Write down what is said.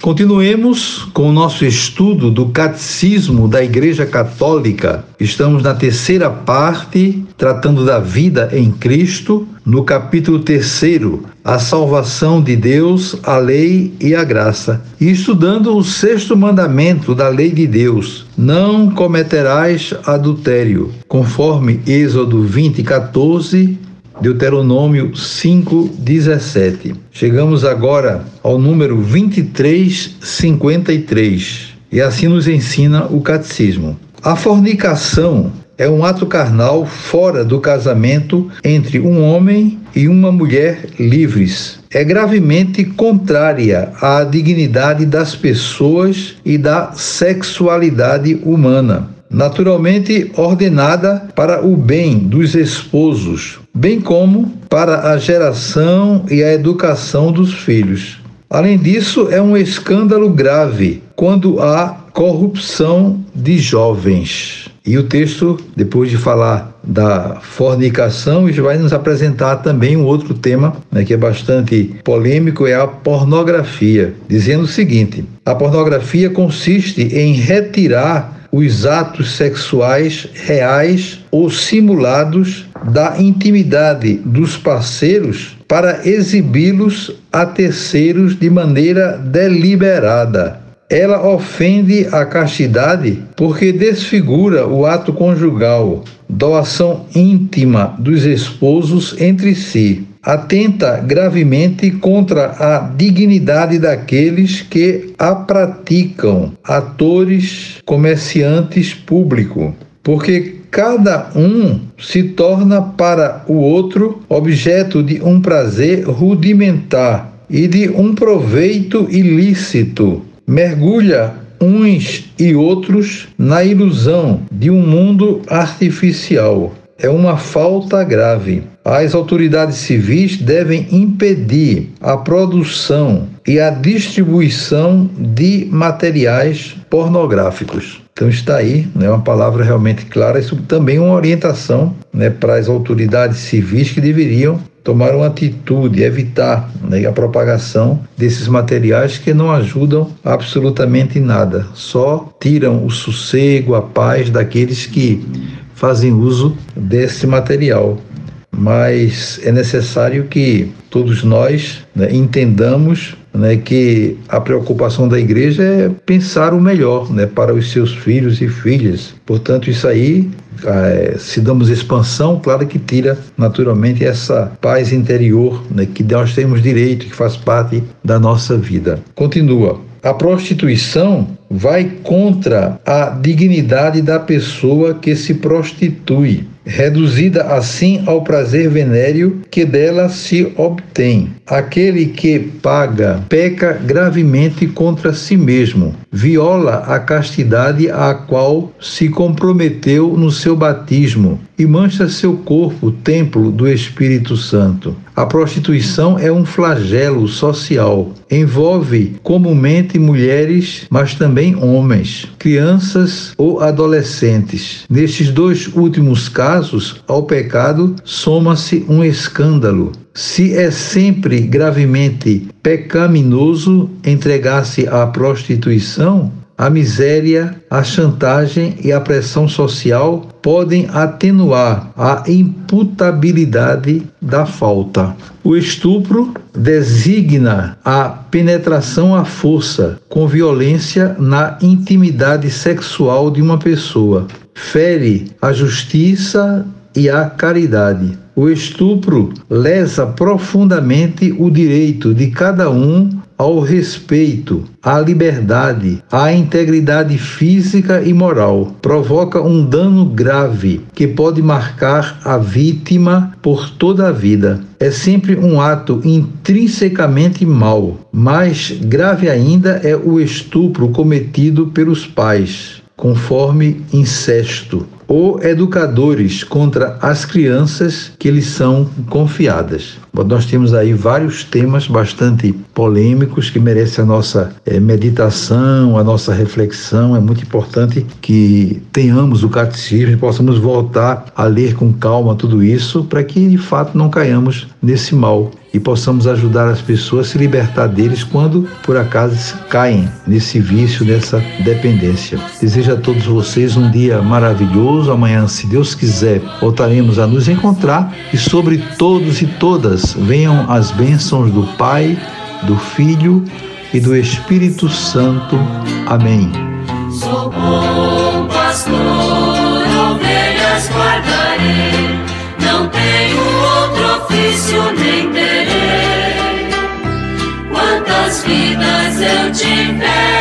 Continuemos com o nosso estudo do Catecismo da Igreja Católica. Estamos na terceira parte, tratando da vida em Cristo, no capítulo terceiro, a salvação de Deus, a lei e a graça. E estudando o sexto mandamento da lei de Deus: não cometerás adultério, conforme Êxodo 20, 14 Deuteronômio 5:17. Chegamos agora ao número 2353 e assim nos ensina o catecismo. A fornicação é um ato carnal fora do casamento entre um homem e uma mulher livres. É gravemente contrária à dignidade das pessoas e da sexualidade humana naturalmente ordenada para o bem dos esposos, bem como para a geração e a educação dos filhos. Além disso, é um escândalo grave quando há corrupção de jovens. E o texto, depois de falar da fornicação, vai nos apresentar também um outro tema né, que é bastante polêmico, é a pornografia, dizendo o seguinte: a pornografia consiste em retirar os atos sexuais reais ou simulados da intimidade dos parceiros para exibi-los a terceiros de maneira deliberada. Ela ofende a castidade porque desfigura o ato conjugal, doação íntima dos esposos entre si atenta gravemente contra a dignidade daqueles que a praticam, atores, comerciantes, público, porque cada um se torna para o outro objeto de um prazer rudimentar e de um proveito ilícito. Mergulha uns e outros na ilusão de um mundo artificial. É uma falta grave as autoridades civis devem impedir a produção e a distribuição de materiais pornográficos. Então está aí, né, uma palavra realmente clara, isso também é uma orientação né, para as autoridades civis que deveriam tomar uma atitude, evitar né, a propagação desses materiais que não ajudam absolutamente nada, só tiram o sossego, a paz daqueles que fazem uso desse material mas é necessário que todos nós né, entendamos né, que a preocupação da igreja é pensar o melhor né, para os seus filhos e filhas. Portanto, isso aí, é, se damos expansão, claro que tira naturalmente essa paz interior né, que nós temos direito, que faz parte da nossa vida. Continua. A prostituição vai contra a dignidade da pessoa que se prostitui reduzida assim ao prazer venéreo que dela se obtém. Aquele que paga peca gravemente contra si mesmo, viola a castidade à qual se comprometeu no seu batismo e mancha seu corpo, templo do Espírito Santo. A prostituição é um flagelo social. Envolve comumente mulheres, mas também homens, crianças ou adolescentes. Nestes dois últimos casos, ao pecado soma-se um escândalo. Se é sempre gravemente pecaminoso entregar-se à prostituição, a miséria, a chantagem e a pressão social podem atenuar a imputabilidade da falta. O estupro designa a penetração à força com violência na intimidade sexual de uma pessoa. Fere a justiça e a caridade. O estupro lesa profundamente o direito de cada um ao respeito, à liberdade, à integridade física e moral. Provoca um dano grave que pode marcar a vítima por toda a vida. É sempre um ato intrinsecamente mau. Mais grave ainda é o estupro cometido pelos pais conforme incesto, ou educadores contra as crianças que lhes são confiadas. Nós temos aí vários temas bastante polêmicos que merecem a nossa é, meditação, a nossa reflexão. É muito importante que tenhamos o catecismo e possamos voltar a ler com calma tudo isso para que de fato não caiamos nesse mal e possamos ajudar as pessoas a se libertar deles quando, por acaso, caem nesse vício, nessa dependência. Desejo a todos vocês um dia maravilhoso. Amanhã, se Deus quiser, voltaremos a nos encontrar e sobre todos e todas venham as bênçãos do Pai, do Filho e do Espírito Santo. Amém. Sou bom pastor, ovelhas guardarei, não tenho outro ofício nem eu tiver.